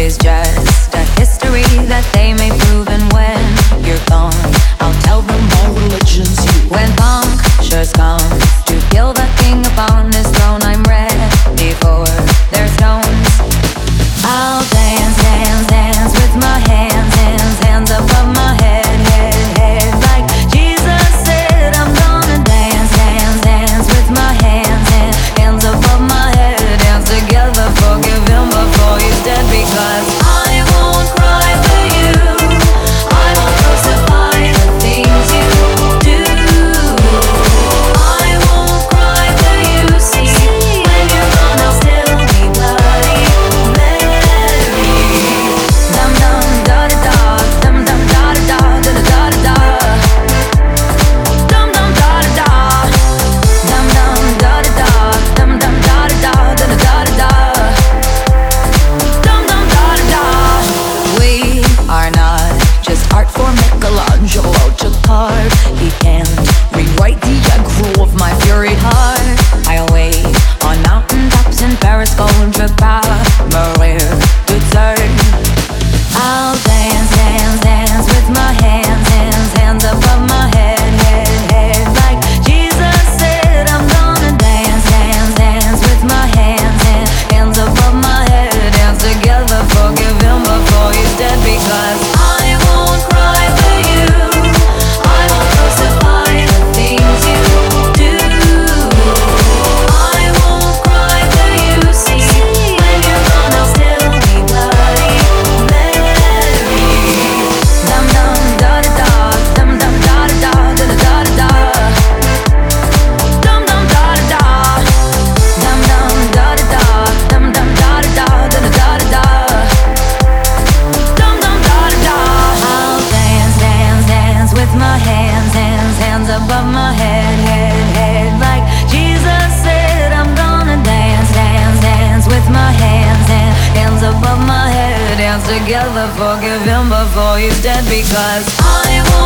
is just a history that they may prove and when. about. together Forgive him before he's dead because I want